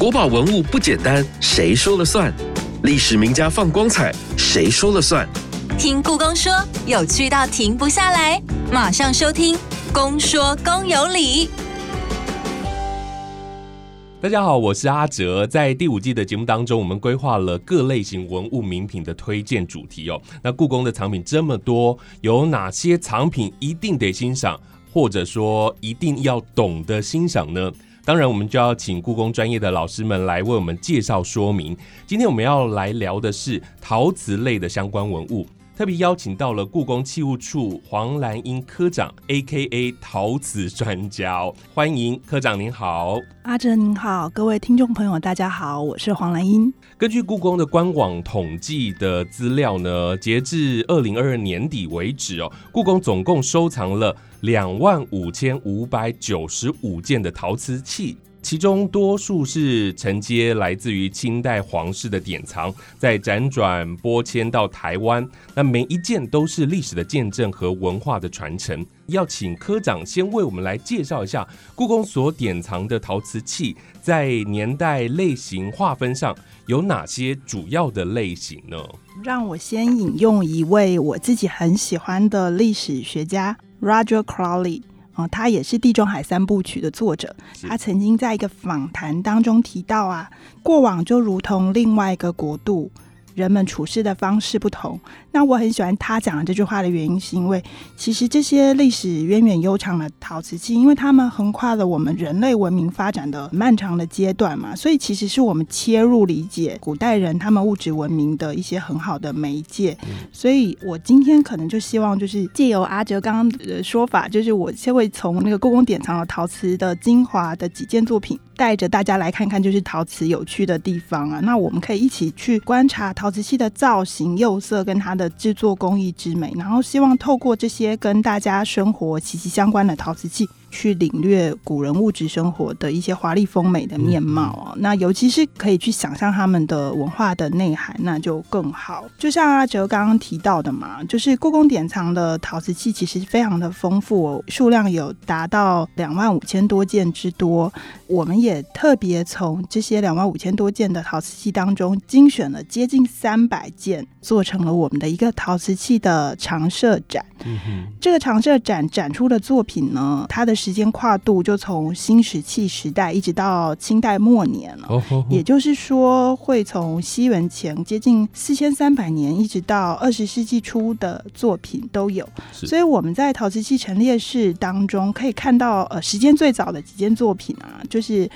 国宝文物不简单，谁说了算？历史名家放光彩，谁说了算？听故宫说，有趣到停不下来，马上收听《公说公有理》。大家好，我是阿哲。在第五季的节目当中，我们规划了各类型文物名品的推荐主题哦。那故宫的藏品这么多，有哪些藏品一定得欣赏，或者说一定要懂得欣赏呢？当然，我们就要请故宫专业的老师们来为我们介绍说明。今天我们要来聊的是陶瓷类的相关文物。特别邀请到了故宫器物处黄兰英科长，A.K.A. 陶瓷专家，欢迎科长您好，阿哲您好，各位听众朋友大家好，我是黄兰英。根据故宫的官网统计的资料呢，截至二零二二年底为止哦，故宫总共收藏了两万五千五百九十五件的陶瓷器。其中多数是承接来自于清代皇室的典藏，在辗转拨迁到台湾。那每一件都是历史的见证和文化的传承。要请科长先为我们来介绍一下故宫所典藏的陶瓷器，在年代类型划分上有哪些主要的类型呢？让我先引用一位我自己很喜欢的历史学家 Roger Crowley。他也是《地中海三部曲》的作者。他曾经在一个访谈当中提到啊，过往就如同另外一个国度。人们处事的方式不同，那我很喜欢他讲的这句话的原因，是因为其实这些历史源远悠长的陶瓷器，因为他们横跨了我们人类文明发展的漫长的阶段嘛，所以其实是我们切入理解古代人他们物质文明的一些很好的媒介。所以我今天可能就希望就是借由阿哲刚刚的说法，就是我先会从那个故宫典藏的陶瓷的精华的几件作品。带着大家来看看，就是陶瓷有趣的地方啊。那我们可以一起去观察陶瓷器的造型、釉色跟它的的制作工艺之美，然后希望透过这些跟大家生活息息相关的陶瓷器。去领略古人物质生活的一些华丽丰美的面貌哦，那尤其是可以去想象他们的文化的内涵，那就更好。就像阿哲刚刚提到的嘛，就是故宫典藏的陶瓷器其实非常的丰富哦，数量有达到两万五千多件之多。我们也特别从这些两万五千多件的陶瓷器当中精选了接近三百件，做成了我们的一个陶瓷器的常设展。这个常设展展出的作品呢，它的时间跨度就从新石器时代一直到清代末年了，也就是说，会从西元前接近四千三百年，一直到二十世纪初的作品都有。所以我们在陶瓷器陈列室当中可以看到，呃，时间最早的几件作品啊，就是。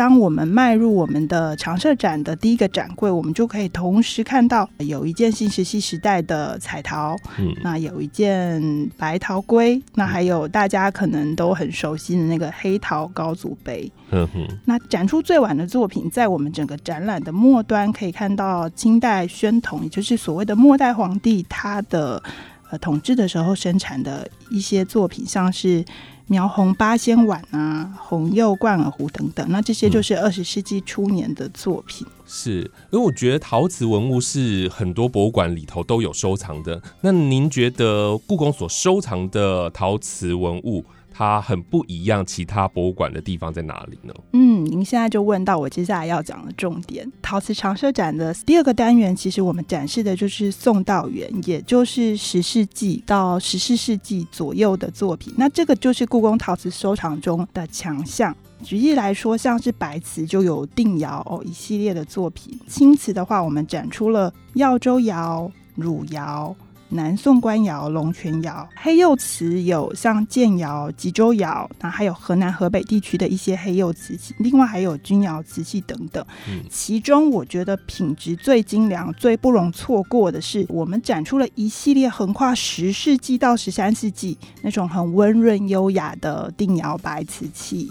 当我们迈入我们的常设展的第一个展柜，我们就可以同时看到有一件新石器时代的彩陶，嗯，那有一件白陶龟，那还有大家可能都很熟悉的那个黑陶高祖杯。嗯哼，那展出最晚的作品，在我们整个展览的末端可以看到清代宣统，也就是所谓的末代皇帝他的呃统治的时候生产的一些作品，像是。描红八仙碗啊，红釉冠耳壶等等，那这些就是二十世纪初年的作品。是，因为我觉得陶瓷文物是很多博物馆里头都有收藏的。那您觉得故宫所收藏的陶瓷文物？它很不一样，其他博物馆的地方在哪里呢？嗯，您现在就问到我接下来要讲的重点。陶瓷长设展的第二个单元，其实我们展示的就是宋道元，也就是十世纪到十四世纪左右的作品。那这个就是故宫陶瓷收藏中的强项。举例来说，像是白瓷就有定窑哦一系列的作品；青瓷的话，我们展出了耀州窑、汝窑。南宋官窑、龙泉窑，黑釉瓷有像建窑、吉州窑，那还有河南、河北地区的一些黑釉瓷器，另外还有钧窑瓷器等等。其中我觉得品质最精良、最不容错过的是，我们展出了一系列横跨十世纪到十三世纪那种很温润优雅的定窑白瓷器。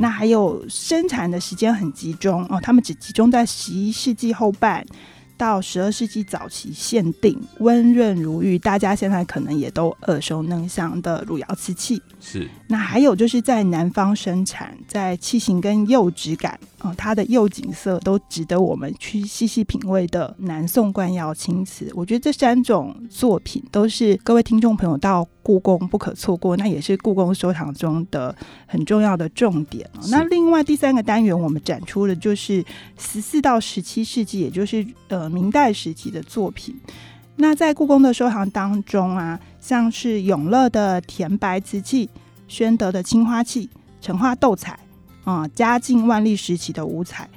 那还有生产的时间很集中哦，他们只集中在十一世纪后半。到十二世纪早期限定温润如玉，大家现在可能也都耳熟能详的汝窑瓷器。是，那还有就是在南方生产，在器型跟釉质感嗯，它的釉景色都值得我们去细细品味的南宋官窑青瓷。我觉得这三种作品都是各位听众朋友到故宫不可错过，那也是故宫收藏中的很重要的重点。那另外第三个单元，我们展出的就是十四到十七世纪，也就是呃明代时期的作品。那在故宫的收藏当中啊，像是永乐的甜白瓷器、宣德的青花器、成化斗彩。啊，嘉靖、万历时期的五彩，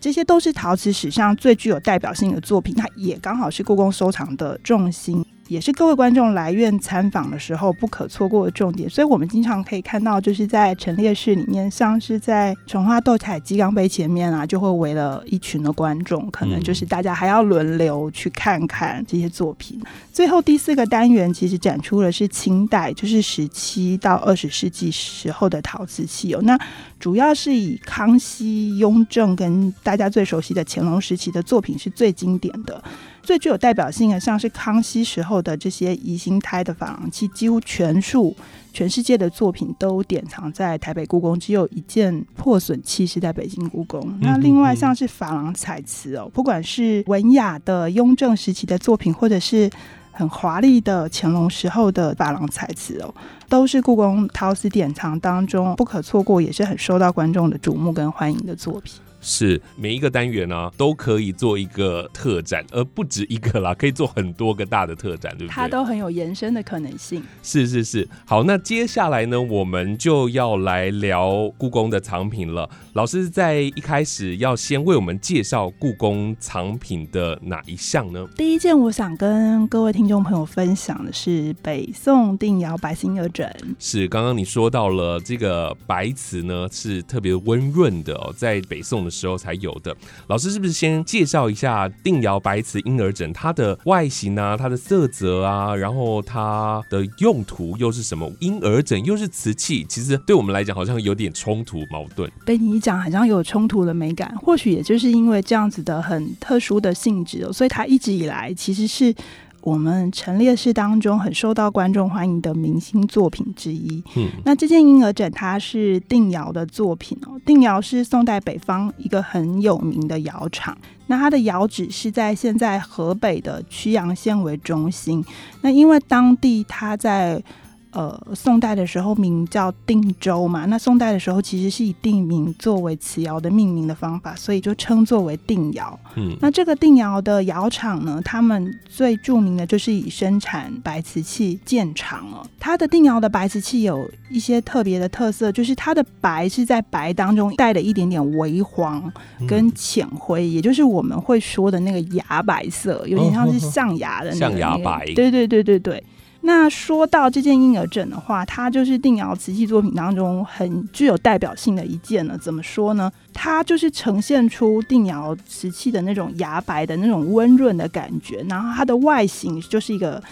这些都是陶瓷史上最具有代表性的作品，它也刚好是故宫收藏的重心。也是各位观众来院参访的时候不可错过的重点，所以我们经常可以看到，就是在陈列室里面，像是在琼花斗彩鸡缸杯前面啊，就会围了一群的观众，可能就是大家还要轮流去看看这些作品。最后第四个单元其实展出的是清代，就是十七到二十世纪时候的陶瓷器哦，那主要是以康熙、雍正跟大家最熟悉的乾隆时期的作品是最经典的。最具有代表性的，像是康熙时候的这些宜兴胎的珐琅器，几乎全数全世界的作品都典藏在台北故宫，只有一件破损器是在北京故宫。那另外像是珐琅彩瓷哦，不管是文雅的雍正时期的作品，或者是很华丽的乾隆时候的珐琅彩瓷哦，都是故宫陶瓷典藏当中不可错过，也是很受到观众的瞩目跟欢迎的作品。是每一个单元呢都可以做一个特展，而不止一个啦，可以做很多个大的特展，对不对？它都很有延伸的可能性。是是是，好，那接下来呢，我们就要来聊故宫的藏品了。老师在一开始要先为我们介绍故宫藏品的哪一项呢？第一件，我想跟各位听众朋友分享的是北宋定窑白心鹅枕。是刚刚你说到了这个白瓷呢，是特别温润的哦，在北宋的。时候才有的，老师是不是先介绍一下定窑白瓷婴儿枕它的外形啊，它的色泽啊，然后它的用途又是什么？婴儿枕又是瓷器，其实对我们来讲好像有点冲突矛盾。被你一讲，好像有冲突的美感。或许也就是因为这样子的很特殊的性质，所以它一直以来其实是。我们陈列室当中很受到观众欢迎的明星作品之一。嗯，那这件婴儿枕它是定窑的作品哦。定窑是宋代北方一个很有名的窑厂，那它的窑址是在现在河北的曲阳县为中心。那因为当地它在呃，宋代的时候名叫定州嘛，那宋代的时候其实是以地名作为瓷窑的命名的方法，所以就称作为定窑。嗯，那这个定窑的窑厂呢，他们最著名的就是以生产白瓷器见长了。它的定窑的白瓷器有一些特别的特色，就是它的白是在白当中带了一点点微黄跟浅灰，也就是我们会说的那个牙白色，有点像是象牙的那象牙白。对对对对对。那说到这件婴儿枕的话，它就是定窑瓷器作品当中很具有代表性的一件了。怎么说呢？它就是呈现出定窑瓷器的那种牙白的那种温润的感觉，然后它的外形就是一个。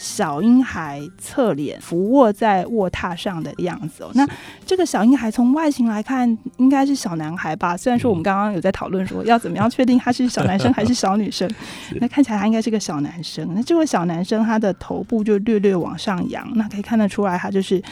小婴孩侧脸俯卧在卧榻上的样子哦，那这个小婴孩从外形来看应该是小男孩吧？虽然说我们刚刚有在讨论说要怎么样确定他是小男生还是小女生，那看起来他应该是个小男生。那这位小男生他的头部就略略往上扬，那可以看得出来他就是。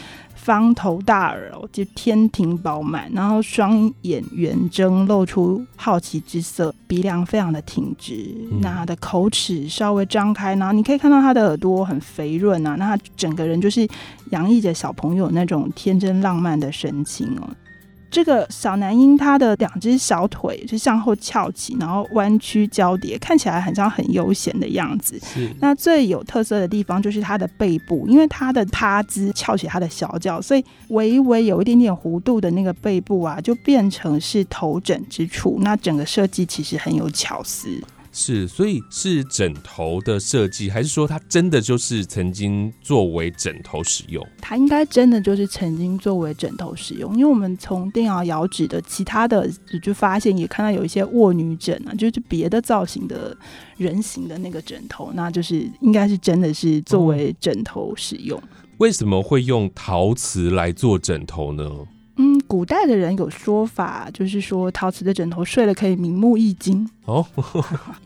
方头大耳哦，就天庭饱满，然后双眼圆睁，露出好奇之色，鼻梁非常的挺直，那他的口齿稍微张开，然后你可以看到他的耳朵很肥润啊，那他整个人就是洋溢着小朋友那种天真浪漫的神情哦。这个小男婴他的两只小腿是向后翘起，然后弯曲交叠，看起来很像很悠闲的样子。那最有特色的地方就是他的背部，因为他的趴姿翘起他的小脚，所以微微有一点点弧度的那个背部啊，就变成是头枕之处。那整个设计其实很有巧思。是，所以是枕头的设计，还是说它真的就是曾经作为枕头使用？它应该真的就是曾经作为枕头使用，因为我们从电窑窑址的其他的就发现，也看到有一些卧女枕啊，就是别的造型的人形的那个枕头，那就是应该是真的是作为枕头使用。为什么会用陶瓷来做枕头呢？嗯，古代的人有说法，就是说陶瓷的枕头睡了可以明目易经。哦，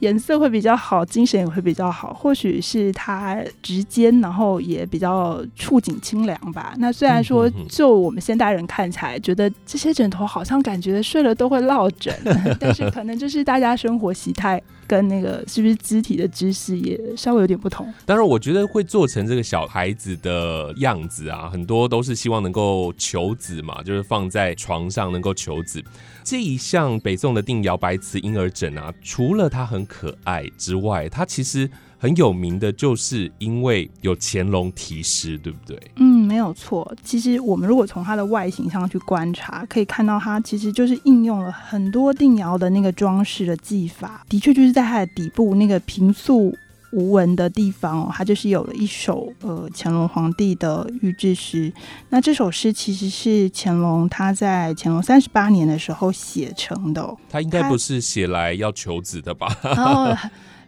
颜色会比较好，精神也会比较好。或许是它直尖，然后也比较触景清凉吧。那虽然说，就我们现代人看起来，觉得这些枕头好像感觉睡了都会落枕，但是可能就是大家生活习态跟那个是不是肢体的姿势也稍微有点不同。当然，我觉得会做成这个小孩子的样子啊，很多都是希望能够求子嘛，就是放在床上能够求子。这一项北宋的定窑白瓷婴儿枕啊，除了它很可爱之外，它其实很有名的，就是因为有乾隆题诗，对不对？嗯，没有错。其实我们如果从它的外形上去观察，可以看到它其实就是应用了很多定窑的那个装饰的技法，的确就是在它的底部那个平素。无闻的地方哦，它就是有了一首呃乾隆皇帝的御制诗。那这首诗其实是乾隆他在乾隆三十八年的时候写成的。他应该不是写来要求子的吧？哦，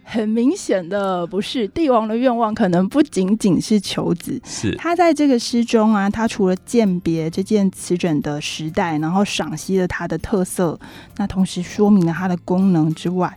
很明显的不是。帝王的愿望可能不仅仅是求子。是他在这个诗中啊，他除了鉴别这件瓷枕的时代，然后赏析了它的特色，那同时说明了它的功能之外。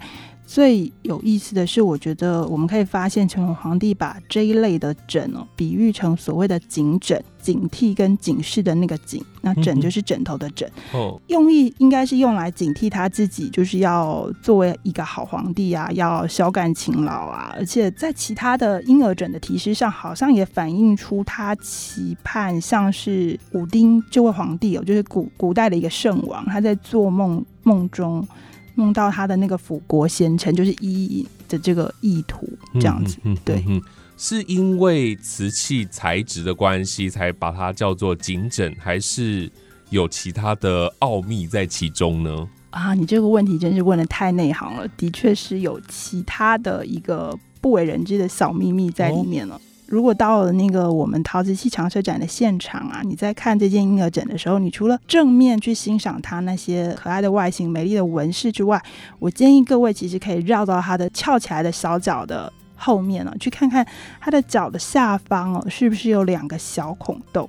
最有意思的是，我觉得我们可以发现，乾隆皇帝把这一类的枕哦，比喻成所谓的警枕，警惕跟警示的那个警，那枕就是枕头的枕。哦，用意应该是用来警惕他自己，就是要作为一个好皇帝啊，要孝感勤劳啊。而且在其他的婴儿枕的提示上，好像也反映出他期盼，像是武丁这位皇帝哦，就是古古代的一个圣王，他在做梦梦中。梦到他的那个辅国贤臣，就是一的这个意图，这样子，对，是因为瓷器材质的关系才把它叫做锦枕，还是有其他的奥秘在其中呢？啊，你这个问题真是问的太内行了，的确是有其他的一个不为人知的小秘密在里面了。如果到了那个我们陶瓷器长车展的现场啊，你在看这件婴儿枕的时候，你除了正面去欣赏它那些可爱的外形、美丽的纹饰之外，我建议各位其实可以绕到它的翘起来的小脚的后面了，去看看它的脚的下方哦，是不是有两个小孔洞？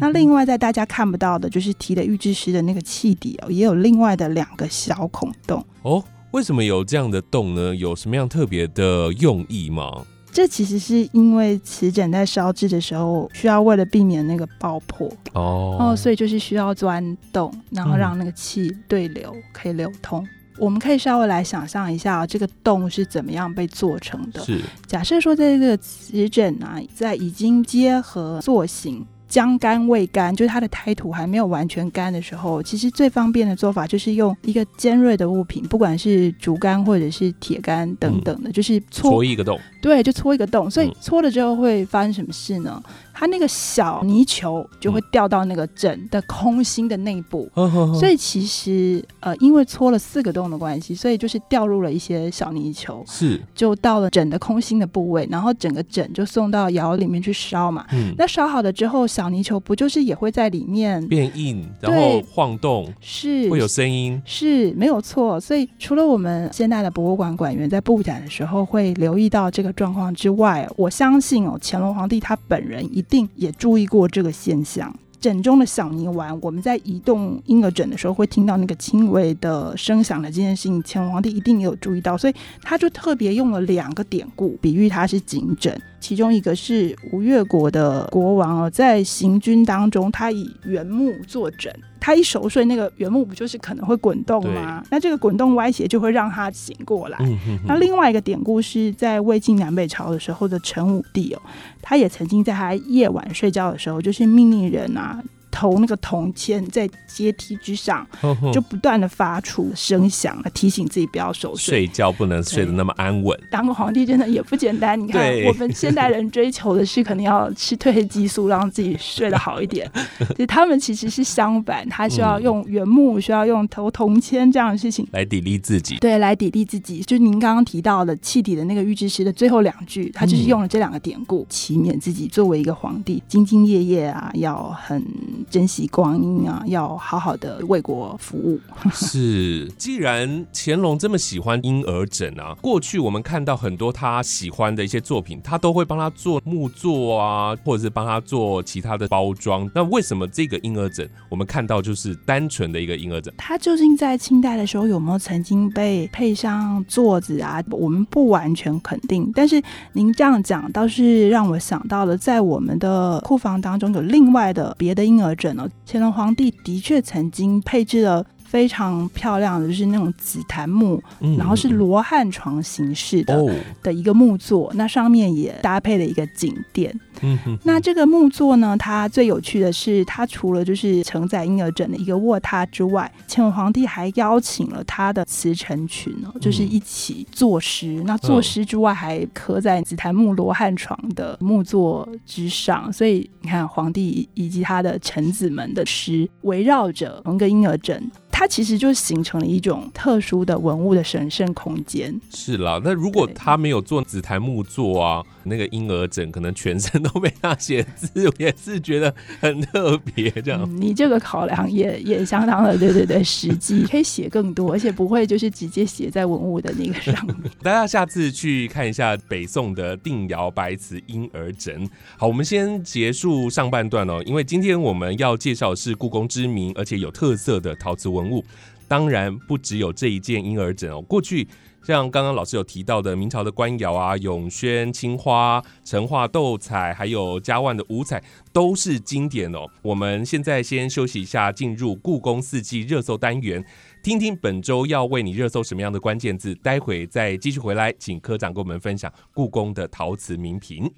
那另外在大家看不到的，就是提的预制师的那个气底哦，也有另外的两个小孔洞哦。为什么有这样的洞呢？有什么样特别的用意吗？这其实是因为瓷枕在烧制的时候，需要为了避免那个爆破哦，哦，所以就是需要钻洞，然后让那个气对流可以流通。我们可以稍微来想象一下，这个洞是怎么样被做成的。是假设说，在这个瓷枕啊，在已经结合塑形。将干未干，就是它的胎土还没有完全干的时候，其实最方便的做法就是用一个尖锐的物品，不管是竹竿或者是铁杆等等的，就是戳一个洞。对，就戳一个洞。所以戳了之后会发生什么事呢？它那个小泥球就会掉到那个枕的空心的内部，嗯所以其实呃，因为戳了四个洞的关系，所以就是掉入了一些小泥球，是。就到了枕的空心的部位，然后整个枕就送到窑里面去烧嘛。嗯，那烧好了之后，小泥球不就是也会在里面变硬，然后晃动，是。会有声音，是没有错。所以除了我们现代的博物馆馆员在布展的时候会留意到这个状况之外，我相信哦，乾隆皇帝他本人一。定也注意过这个现象。枕中的小泥丸，我们在移动婴儿枕的时候会听到那个轻微的声响的这件事情，乾隆皇帝一定也有注意到，所以他就特别用了两个典故，比喻它是警枕。其中一个是吴越国的国王哦，在行军当中，他以原木坐枕。他一熟睡，那个原木不就是可能会滚动吗？那这个滚动歪斜就会让他醒过来。那另外一个典故是在魏晋南北朝的时候的陈武帝哦，他也曾经在他夜晚睡觉的时候，就是命令人啊。投那个铜钱在阶梯之上，就不断的发出声响，来提醒自己不要熟睡。睡觉不能睡得那么安稳。当个皇帝真的也不简单。你看，我们现代人追求的是可能要吃褪黑激素，让自己睡得好一点。他们其实是相反，他需要用原木，需要用投铜钱这样的事情来砥砺自己。对，来砥砺自己。就您刚刚提到的气体的那个预知诗的最后两句，他就是用了这两个典故，祈勉自己作为一个皇帝，兢兢业业啊，要很。珍惜光阴啊，要好好的为国服务。是，既然乾隆这么喜欢婴儿枕啊，过去我们看到很多他喜欢的一些作品，他都会帮他做木座啊，或者是帮他做其他的包装。那为什么这个婴儿枕我们看到就是单纯的一个婴儿枕？它究竟在清代的时候有没有曾经被配上座子啊？我们不完全肯定。但是您这样讲倒是让我想到了，在我们的库房当中有另外的别的婴儿准哦。乾隆皇帝的确曾经配置了。非常漂亮的，就是那种紫檀木，然后是罗汉床形式的的一个木座，那上面也搭配了一个颈垫。嗯哼，那这个木座呢，它最有趣的是，它除了就是承载婴儿枕的一个卧榻之外，乾隆皇帝还邀请了他的慈臣群哦，就是一起作诗。那作诗之外，还刻在紫檀木罗汉床的木座之上，所以你看，皇帝以及他的臣子们的诗围绕着同一个婴儿枕。它其实就形成了一种特殊的文物的神圣空间。是啦，那如果他没有做紫檀木座啊，那个婴儿枕可能全身都被他写字，也是觉得很特别。这样，你这个考量也也相当的对对对实际，可以写更多，而且不会就是直接写在文物的那个上面。大家下次去看一下北宋的定窑白瓷婴儿枕。好，我们先结束上半段哦，因为今天我们要介绍的是故宫知名而且有特色的陶瓷文。物当然不只有这一件婴儿枕哦。过去像刚刚老师有提到的明朝的官窑啊、永宣青花、成化斗彩，还有嘉万的五彩，都是经典哦。我们现在先休息一下，进入故宫四季热搜单元，听听本周要为你热搜什么样的关键字。待会再继续回来，请科长跟我们分享故宫的陶瓷名品。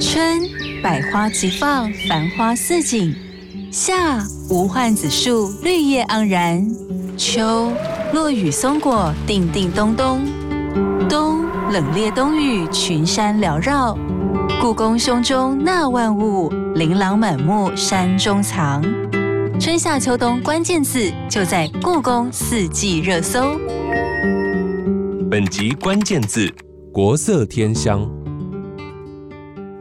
春百花齐放，繁花似锦。夏无患子树，绿叶盎然；秋落雨松果，叮叮咚咚；冬冷冽冬雨，群山缭绕。故宫胸中纳万物，琳琅满目山中藏。春夏秋冬关键字就在故宫四季热搜。本集关键字：国色天香。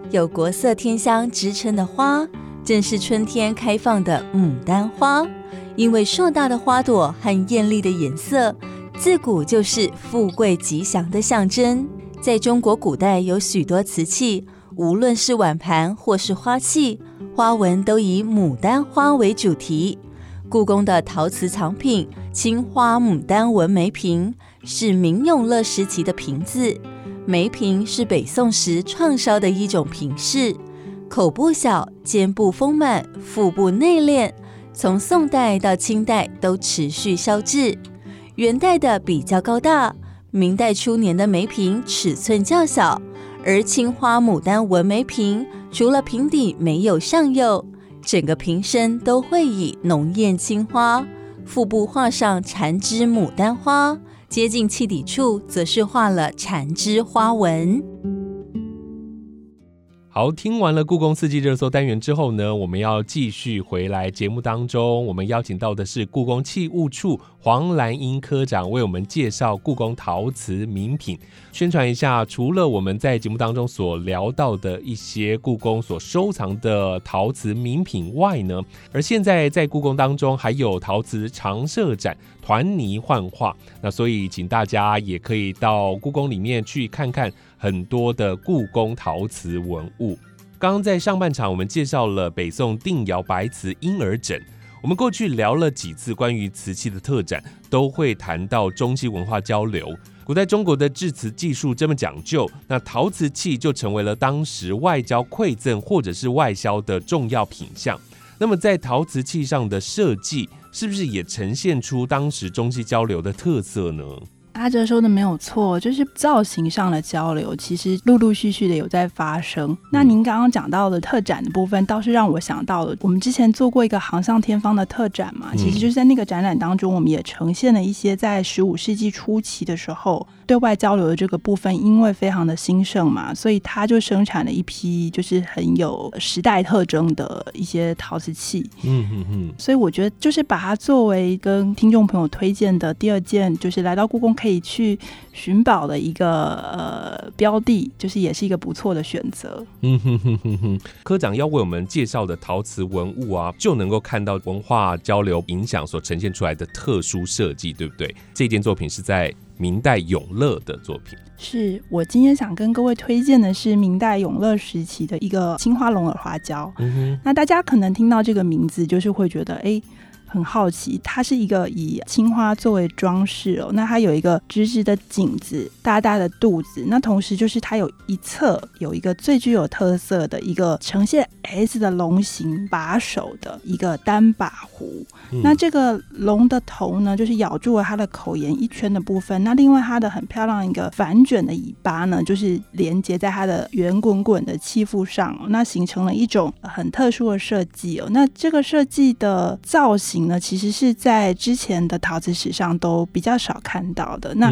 有“国色天香”之称的花。正是春天开放的牡丹花，因为硕大的花朵和艳丽的颜色，自古就是富贵吉祥的象征。在中国古代，有许多瓷器，无论是碗盘或是花器，花纹都以牡丹花为主题。故宫的陶瓷藏品青花牡丹纹梅瓶，是明永乐时期的瓶子。梅瓶是北宋时创烧的一种瓶式。口部小，肩部丰满，腹部内敛，从宋代到清代都持续烧制。元代的比较高大，明代初年的梅瓶尺寸较小，而青花牡丹纹梅瓶除了瓶底没有上釉，整个瓶身都会以浓艳青花，腹部画上缠枝牡丹花，接近器底处则是画了缠枝花纹。好，听完了故宫四季热搜单元之后呢，我们要继续回来节目当中。我们邀请到的是故宫器物处黄兰英科长，为我们介绍故宫陶瓷名品，宣传一下。除了我们在节目当中所聊到的一些故宫所收藏的陶瓷名品外呢，而现在在故宫当中还有陶瓷常设展。团泥幻化，那所以请大家也可以到故宫里面去看看很多的故宫陶瓷文物。刚刚在上半场我们介绍了北宋定窑白瓷婴儿枕，我们过去聊了几次关于瓷器的特展，都会谈到中西文化交流。古代中国的制瓷技术这么讲究，那陶瓷器就成为了当时外交馈赠或者是外销的重要品项。那么在陶瓷器上的设计。是不是也呈现出当时中西交流的特色呢？阿哲说的没有错，就是造型上的交流，其实陆陆续续的有在发生。那您刚刚讲到的特展的部分，倒是让我想到了，我们之前做过一个航向天方的特展嘛，其实就是在那个展览当中，我们也呈现了一些在十五世纪初期的时候对外交流的这个部分，因为非常的兴盛嘛，所以它就生产了一批就是很有时代特征的一些陶瓷器。嗯嗯嗯。所以我觉得，就是把它作为跟听众朋友推荐的第二件，就是来到故宫。可以去寻宝的一个呃标的，就是也是一个不错的选择。嗯哼哼哼哼，科长要为我们介绍的陶瓷文物啊，就能够看到文化交流影响所呈现出来的特殊设计，对不对？这件作品是在明代永乐的作品。是我今天想跟各位推荐的是明代永乐时期的一个青花龙耳花胶。那大家可能听到这个名字，就是会觉得，哎。很好奇，它是一个以青花作为装饰哦。那它有一个直直的颈子，大大的肚子。那同时就是它有一侧有一个最具有特色的一个呈现 S 的龙形把手的一个单把壶。那这个龙的头呢，就是咬住了它的口沿一圈的部分。那另外它的很漂亮一个反卷的尾巴呢，就是连接在它的圆滚滚的器腹上，那形成了一种很特殊的设计哦。那这个设计的造型。呢，其实是在之前的陶瓷史上都比较少看到的。那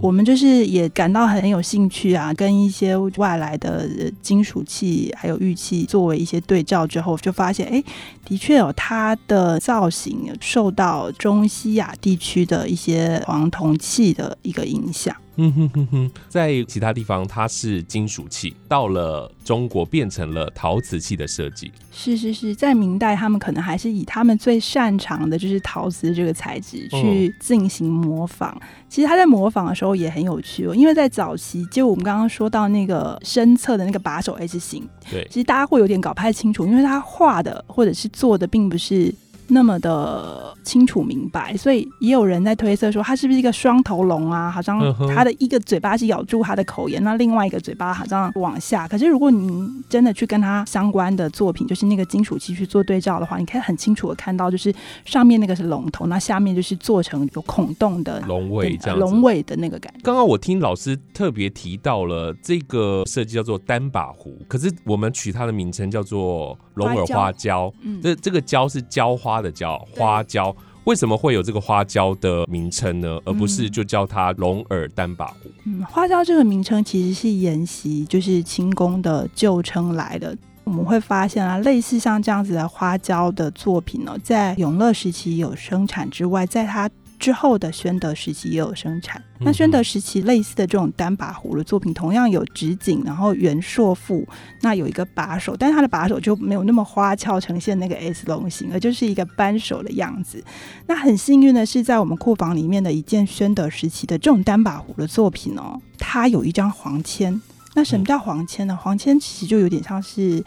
我们就是也感到很有兴趣啊，跟一些外来的金属器还有玉器作为一些对照之后，就发现，哎，的确有它的造型受到中西亚地区的一些黄铜器的一个影响。嗯哼哼哼，在其他地方它是金属器，到了中国变成了陶瓷器的设计。是是是，在明代他们可能还是以他们最擅长的就是陶瓷这个材质去进行模仿。其实他在模仿的时候也很有趣哦，因为在早期，就我们刚刚说到那个身侧的那个把手 S 型，对，其实大家会有点搞不太清楚，因为他画的或者是做的并不是。那么的清楚明白，所以也有人在推测说，它是不是一个双头龙啊？好像它的一个嘴巴是咬住它的口沿，那另外一个嘴巴好像往下。可是如果您真的去跟它相关的作品，就是那个金属器去做对照的话，你可以很清楚的看到，就是上面那个是龙头，那下面就是做成有孔洞的龙尾，这样龙尾的那个感觉。刚刚我听老师特别提到了这个设计叫做单把壶，可是我们取它的名称叫做龙耳花椒。嗯，这这个椒是浇花。的椒花椒，为什么会有这个花椒的名称呢？而不是就叫它龙耳单把壶？嗯，花椒这个名称其实是沿袭就是清宫的旧称来的。我们会发现啊，类似像这样子的花椒的作品呢，在永乐时期有生产之外，在它。之后的宣德时期也有生产。那宣德时期类似的这种单把壶的作品，同样有直颈，然后圆硕腹，那有一个把手，但是它的把手就没有那么花俏，呈现那个 S 龙形，而就是一个扳手的样子。那很幸运的是，在我们库房里面的一件宣德时期的这种单把壶的作品哦，它有一张黄签。那什么叫黄签呢？黄签其实就有点像是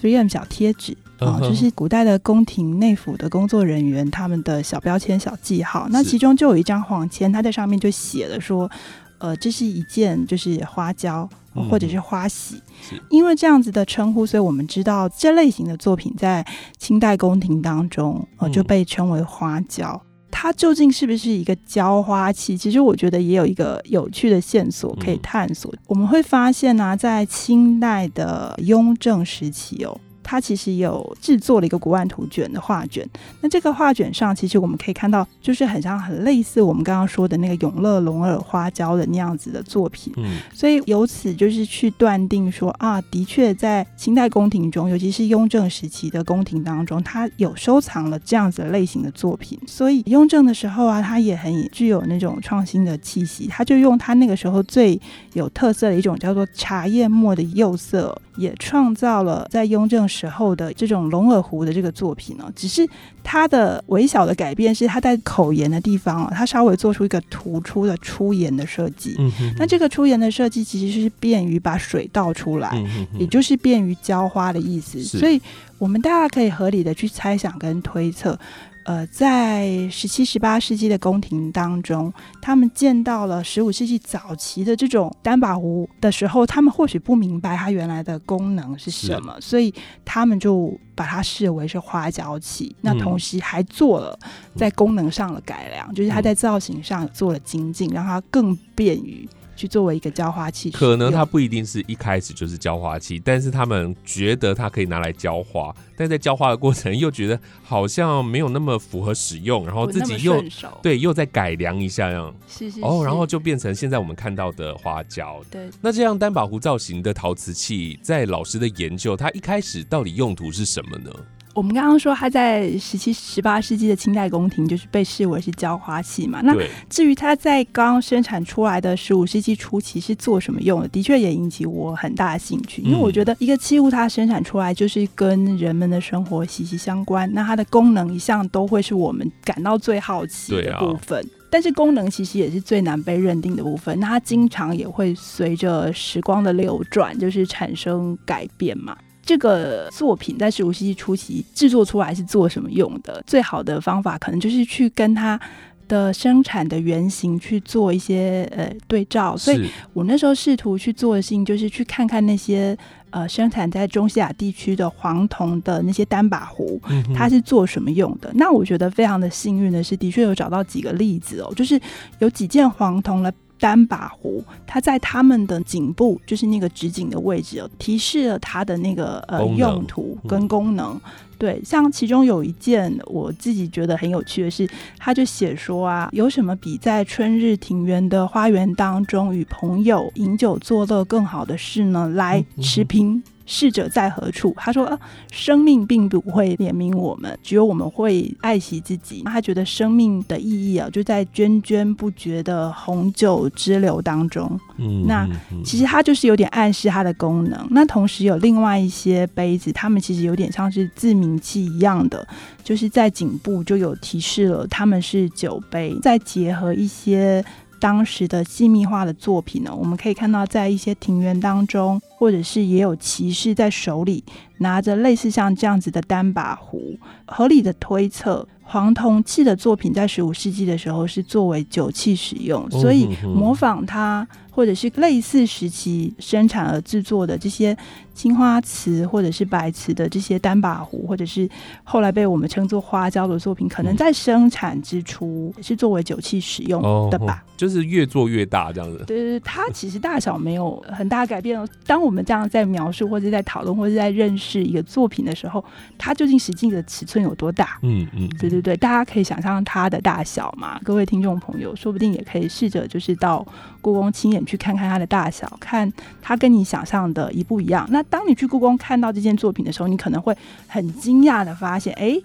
three M 小贴纸。啊，就是古代的宫廷内府的工作人员他们的小标签、小记号。那其中就有一张黄签，它在上面就写了说，呃，这是一件就是花胶或者是花喜。因为这样子的称呼，所以我们知道这类型的作品在清代宫廷当中，呃，就被称为花胶。它究竟是不是一个浇花器？其实我觉得也有一个有趣的线索可以探索。我们会发现呢，在清代的雍正时期哦。它其实有制作了一个古玩图卷的画卷，那这个画卷上其实我们可以看到，就是很像很类似我们刚刚说的那个永乐龙耳花胶的那样子的作品。嗯，所以由此就是去断定说啊，的确在清代宫廷中，尤其是雍正时期的宫廷当中，它有收藏了这样子类型的作品。所以雍正的时候啊，他也很具有那种创新的气息，他就用他那个时候最有特色的一种叫做茶叶墨的釉色，也创造了在雍正。时候的这种龙耳壶的这个作品呢，只是它的微小的改变是它在口沿的地方啊，它稍微做出一个突出的出沿的设计。嗯那这个出沿的设计其实是便于把水倒出来，也就是便于浇花的意思。所以我们大家可以合理的去猜想跟推测。呃，在十七、十八世纪的宫廷当中，他们见到了十五世纪早期的这种单把壶的时候，他们或许不明白它原来的功能是什么，所以他们就把它视为是花椒器。那同时还做了在功能上的改良，就是它在造型上做了精进，让它更便于。去作为一个浇花器，可能它不一定是一开始就是浇花器，但是他们觉得它可以拿来浇花，但在浇花的过程又觉得好像没有那么符合使用，然后自己又对又再改良一下，这样。是是哦，然后就变成现在我们看到的花椒。对，那这样单把壶造型的陶瓷器，在老师的研究，它一开始到底用途是什么呢？我们刚刚说它在十七、十八世纪的清代宫廷就是被视为是浇花器嘛。那，至于它在刚生产出来的十五世纪初期是做什么用的，的确也引起我很大的兴趣，因为我觉得一个器物它生产出来就是跟人们的生活息息相关，那它的功能一向都会是我们感到最好奇的部分。但是功能其实也是最难被认定的部分，那它经常也会随着时光的流转，就是产生改变嘛。这个作品在十五世纪初期制作出来是做什么用的？最好的方法可能就是去跟它的生产的原型去做一些呃对照。所以我那时候试图去做的事情，就是去看看那些呃生产在中西亚地区的黄铜的那些单把壶，它是做什么用的？那我觉得非常的幸运的是，的确有找到几个例子哦，就是有几件黄铜的单把壶，它在他们的颈部，就是那个直颈的位置哦，提示了它的那个呃用途跟功能。对，像其中有一件我自己觉得很有趣的是，他就写说啊，有什么比在春日庭园的花园当中与朋友饮酒作乐更好的事呢？来嗯持平。逝者在何处？他说：“啊，生命并不会怜悯我们，只有我们会爱惜自己。他觉得生命的意义啊，就在涓涓不绝的红酒之流当中。嗯那其实它就是有点暗示它的功能。那同时有另外一些杯子，它们其实有点像是自明器一样的，就是在颈部就有提示了它们是酒杯。再结合一些当时的细密画的作品呢，我们可以看到在一些庭园当中，或者是也有骑士在手里拿着类似像这样子的单把壶。合理的推测，黄铜器的作品在十五世纪的时候是作为酒器使用，所以模仿它或者是类似时期生产而制作的这些青花瓷或者是白瓷的这些单把壶，或者是后来被我们称作花椒的作品，可能嗯在生产之初是作为酒器使用哦的吧。就是越做越大这样子。对它其实大小没有很大改变哦。当我们这样在描述或者在讨论或者在认识一个作品的时候，它究竟实际的尺寸有多大？嗯嗯，对对对，大家可以想象它的大小嘛。各位听众朋友，说不定也可以试着就是到故宫亲眼去看看它的大小，看它跟你想象的一不一样。那当你去故宫看到这件作品的时候，你可能会很惊讶的发现，哎，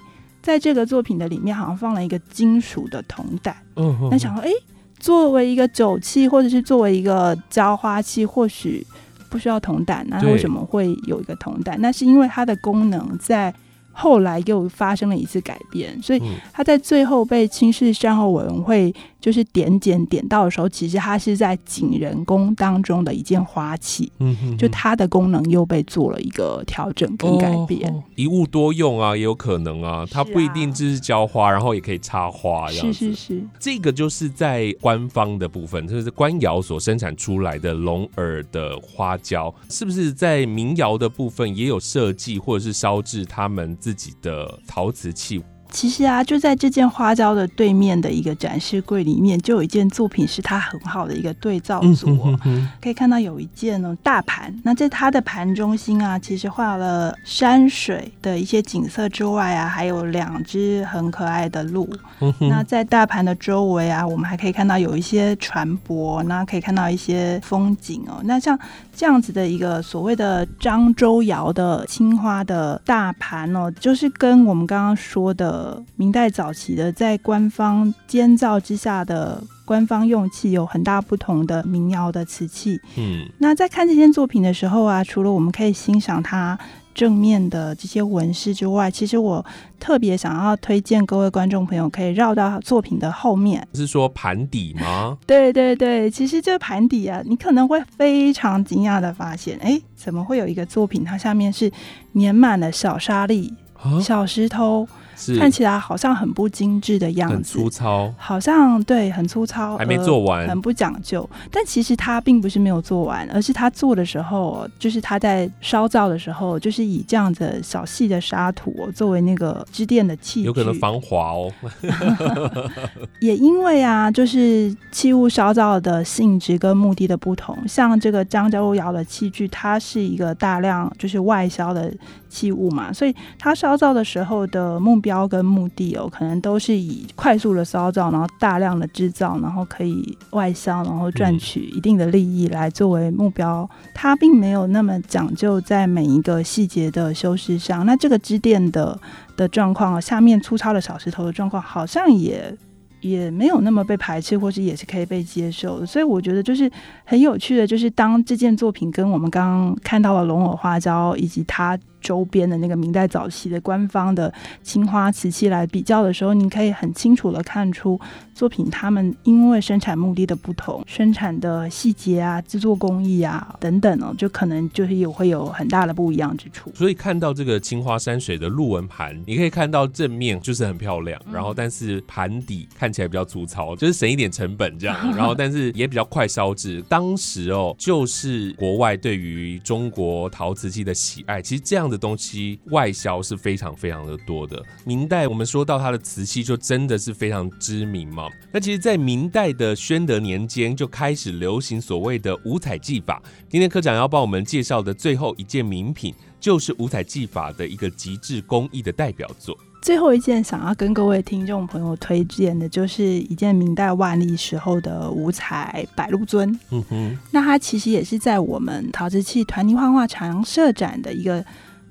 在这个作品的里面好像放了一个金属的铜胆。嗯哼那想说，哎，作为一个酒器或者是作为一个浇花器，或许不需要铜胆，那为什么会有一个铜胆？那是因为它的功能在后来又发生了一次改变，所以嗯。它在最后被清室善后委员会就是点检点到的时候，其实它是在景仁宫当中的一件花器，嗯哼就它的功能又被做了一个调整跟改变。哦一物多用啊，也有可能啊，它不一定只是浇花，然后也可以插花。是是是，这个就是在官方的部分，就是官窑所生产出来的龙耳的花椒，是不是在民窑的部分也有设计或者是烧制他们自己的陶瓷器？其实啊，就在这件花椒的对面的一个展示柜里面，就有一件作品是它很好的一个对照组、哦。嗯可以看到有一件呢大盘，那在它的盘中心啊，其实画了山水的一些景色之外啊，还有两只很可爱的鹿。嗯那在大盘的周围啊，我们还可以看到有一些船舶，那可以看到一些风景哦。那像这样子的一个所谓的漳州窑的青花的大盘哦，就是跟我们刚刚说的明代早期的在官方监造之下的官方用器有很大不同的民窑的瓷器。嗯那在看这件作品的时候啊，除了我们可以欣赏它正面的这些纹饰之外，其实我特别想要推荐各位观众朋友可以绕到作品的后面。是说盘底吗？对对对，其实这盘底啊，你可能会非常惊讶的发现，哎，怎么会有一个作品，它下面是粘满了小沙粒、啊，小石头，是看起来好像很不精致的样很子，粗糙，好像对很粗糙，还没呃做完很不讲究。但其实他并不是没有做完，而是他做的时候，就是他在烧造的时候，就是以这样子小细的沙土、哦、作为那个支垫的器具。有可能防滑哦。也因为啊，就是器物烧造的性质跟目的的不同，像这个漳州窑的器具，它是一个大量就是外销的器物嘛，所以它烧造的时候的目标跟目的哦，可能都是以快速的烧造，然后大量的制造，然后可以外销，然后赚取一定的利益来作为目标。它并没有那么讲究在每一个细节的修饰上。那这个支垫的的状况，下面粗糙的小石头的状况，好像也。也没有那么被排斥，或是也是可以被接受的，所以我觉得就是很有趣的，就是当这件作品跟我们刚刚看到的龙耳花椒以及它。周边的那个明代早期的官方的青花瓷器来比较的时候，你可以很清楚的看出作品他们因为生产目的的不同，生产的细节啊、制作工艺啊等等哦，就可能就是有会有很大的不一样之处。所以看到这个青花山水的鹿纹盘，你可以看到正面就是很漂亮，然后但是盘底看起来比较粗糙，就是省一点成本这样，然后但是也比较快烧制。当时哦，就是国外对于中国陶瓷器的喜爱，其实这样。的东西外销是非常非常的多的。明代我们说到它的瓷器，就真的是非常知名嘛。那其实，在明代的宣德年间就开始流行所谓的五彩技法。今天科长要帮我们介绍的最后一件名品，就是五彩技法的一个极致工艺的代表作。最后一件想要跟各位听众朋友推荐的，就是一件明代万历时候的五彩白鹿尊。嗯哼，那它其实也是在我们陶瓷器团泥画画常设展的一个。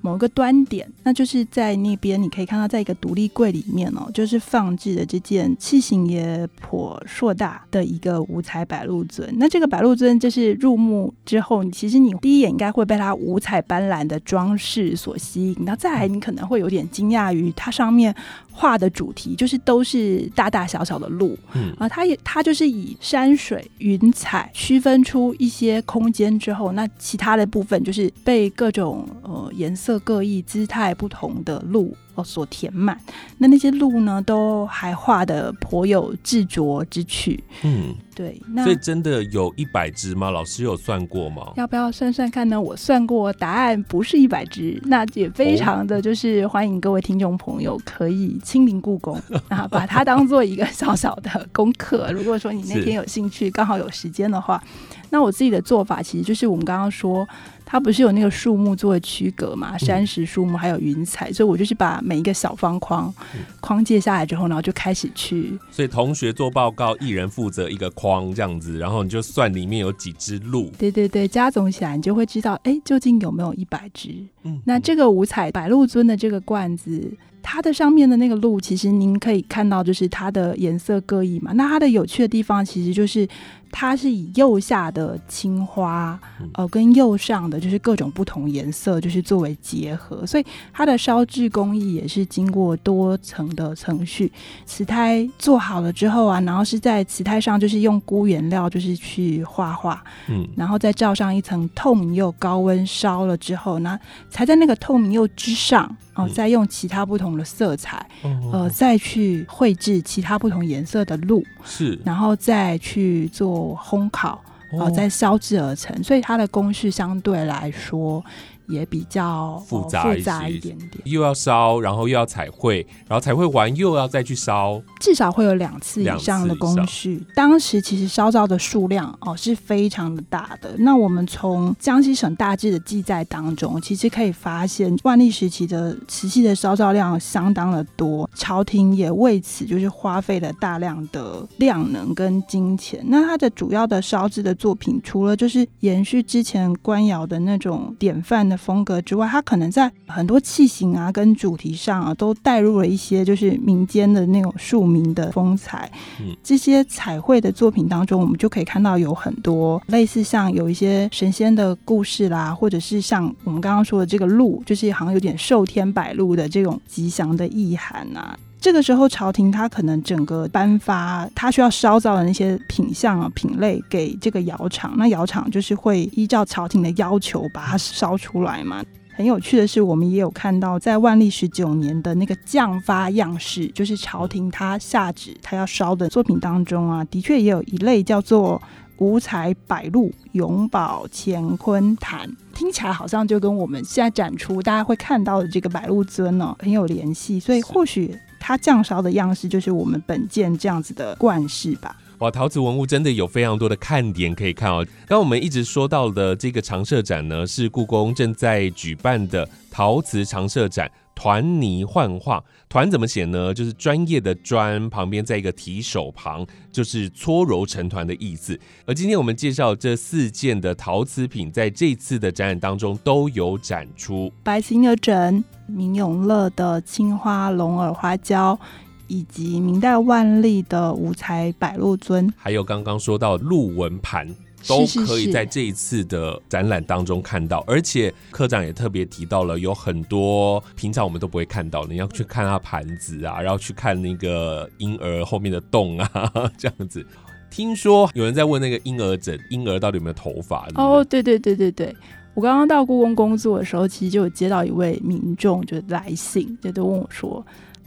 某一个端点，那就是在那边，你可以看到，在一个独立柜里面哦，就是放置的这件器型也颇硕大的一个五彩白鹿尊。那这个白鹿尊，就是入目之后，其实你第一眼应该会被它五彩斑斓的装饰所吸引。那再来，你可能会有点惊讶于它上面。画的主题就是都是大大小小的路，嗯啊，它也它就是以山水云彩区分出一些空间之后，那其他的部分就是被各种呃颜色各异、姿态不同的路。哦，所填满，那那些路呢，都还画的颇有执着之趣。嗯，对。那所以真的有一百只吗？老师有算过吗？要不要算算看呢？我算过，答案不是一百只。那也非常的就是欢迎各位听众朋友可以亲临故宫啊，把它当做一个小小的功课。如果说你那天有兴趣，刚好有时间的话，那我自己的做法其实就是我们刚刚说。它不是有那个树木作为区隔嘛？山石、树木还有云彩，所以我就是把每一个小方框框借下来之后，然后就开始去。所以同学做报告，一人负责一个框这样子，然后你就算里面有几只鹿。对对对，加总起来你就会知道，哎，究竟有没有一百只？嗯，那这个五彩白鹿尊的这个罐子。它的上面的那个鹿，其实您可以看到，就是它的颜色各异嘛。那它的有趣的地方，其实就是它是以釉下的青花，呃，跟釉上的就是各种不同颜色，就是作为结合。所以它的烧制工艺也是经过多层的程序。瓷胎做好了之后啊，然后是在瓷胎上就是用钴原料，就是去画画，嗯，然后再罩上一层透明釉，高温烧了之后，那才在那个透明釉之上。哦，再用其他不同的色彩，呃，再去绘制其他不同颜色的鹿，是，然后再去做烘烤，哦，再烧制而成，所以它的工序相对来说。也比较复杂一点点，又要烧，然后又要彩绘，然后彩绘完又要再去烧，至少会有两次以上的工序。当时其实烧造的数量哦是非常的大的。那我们从江西省大致的记载当中，其实可以发现万历时期的瓷器的烧造量相当的多，朝廷也为此就是花费了大量的量能跟金钱。那它的主要的烧制的作品，除了就是延续之前官窑的那种典范的。风格之外，它可能在很多器型啊跟主题上啊，都带入了一些就是民间的那种庶民的风采。嗯，这些彩绘的作品当中，我们就可以看到有很多类似像有一些神仙的故事啦，或者是像我们刚刚说的这个鹿，就是好像有点寿天百鹿的这种吉祥的意涵啊。这个时候，朝廷它可能整个颁发它需要烧造的那些品相啊、品类给这个窑厂，那窑厂就是会依照朝廷的要求把它烧出来嘛。很有趣的是，我们也有看到在万历十九年的那个降发样式，就是朝廷他下旨他要烧的作品当中啊，的确也有一类叫做五彩百鹿永保乾坤坛，听起来好像就跟我们现在展出大家会看到的这个百鹿尊呢很有联系，所以或许。它酱烧的样式就是我们本件这样子的冠式吧。哇，陶瓷文物真的有非常多的看点可以看哦。刚我们一直说到的这个长设展呢，是故宫正在举办的陶瓷长设展。团泥幻化。团怎么写呢？就是专业的专旁边在一个提手旁，就是搓揉成团的意思。而今天我们介绍这四件的陶瓷品，在这次的展览当中都有展出。白瓷婴儿枕、明永乐的青花龙耳花胶，以及明代万历的五彩百鹿尊，还有刚刚说到鹿纹盘。都可以在这一次的展览当中看到，而且科长也特别提到了，有很多平常我们都不会看到，你要去看它盘子啊，然后去看那个婴儿后面的洞啊，这样子。听说有人在问那个婴儿枕，婴儿到底有没有头发？哦，对对对对对，我刚刚到故宫工作的时候，其实就有接到一位民众就来信，就都问我说：“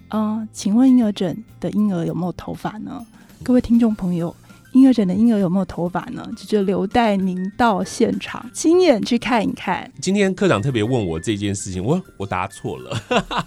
嗯，请问婴儿枕的婴儿有没有头发呢？”各位听众朋友。婴儿枕的婴儿有没有头发呢？就就留待您到现场亲眼去看一看。今天科长特别问我这件事情，我我答错了，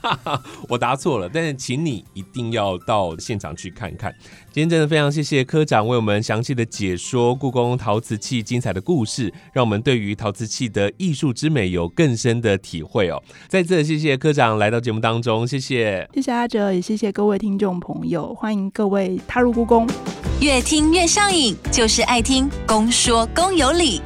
我答错了。但是请你一定要到现场去看看。今天真的非常谢谢科长为我们详细的解说故宫陶瓷器精彩的故事，让我们对于陶瓷器的艺术之美有更深的体会哦。再次谢谢科长来到节目当中，谢谢，谢谢阿哲，也谢谢各位听众朋友，欢迎各位踏入故宫。越听越上瘾，就是爱听公说公有理。